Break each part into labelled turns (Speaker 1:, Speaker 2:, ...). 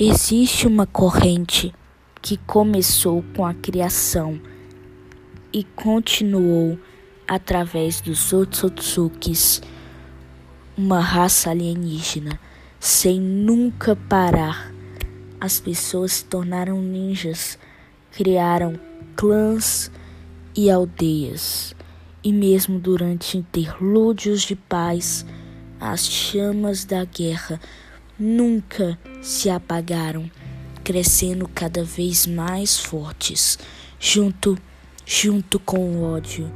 Speaker 1: Existe uma corrente que começou com a criação e continuou através dos Otsutsukis, uma raça alienígena, sem nunca parar. As pessoas se tornaram ninjas, criaram clãs e aldeias, e mesmo durante interlúdios de paz, as chamas da guerra nunca se apagaram, crescendo cada vez mais fortes, junto junto com o ódio.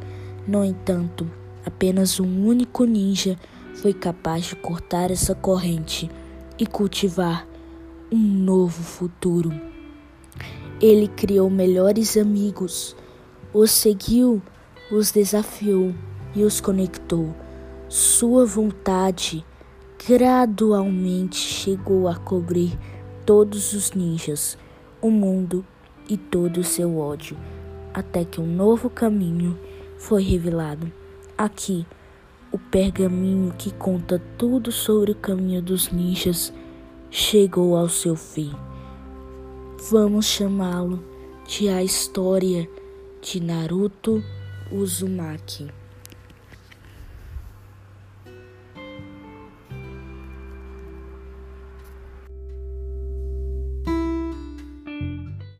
Speaker 1: No entanto, apenas um único ninja foi capaz de cortar essa corrente e cultivar um novo futuro. Ele criou melhores amigos, os seguiu, os desafiou e os conectou. Sua vontade gradualmente chegou a cobrir todos os ninjas, o mundo e todo o seu ódio, até que um novo caminho foi revelado. Aqui, o pergaminho que conta tudo sobre o caminho dos ninjas chegou ao seu fim. Vamos chamá-lo de A História de Naruto Uzumaki.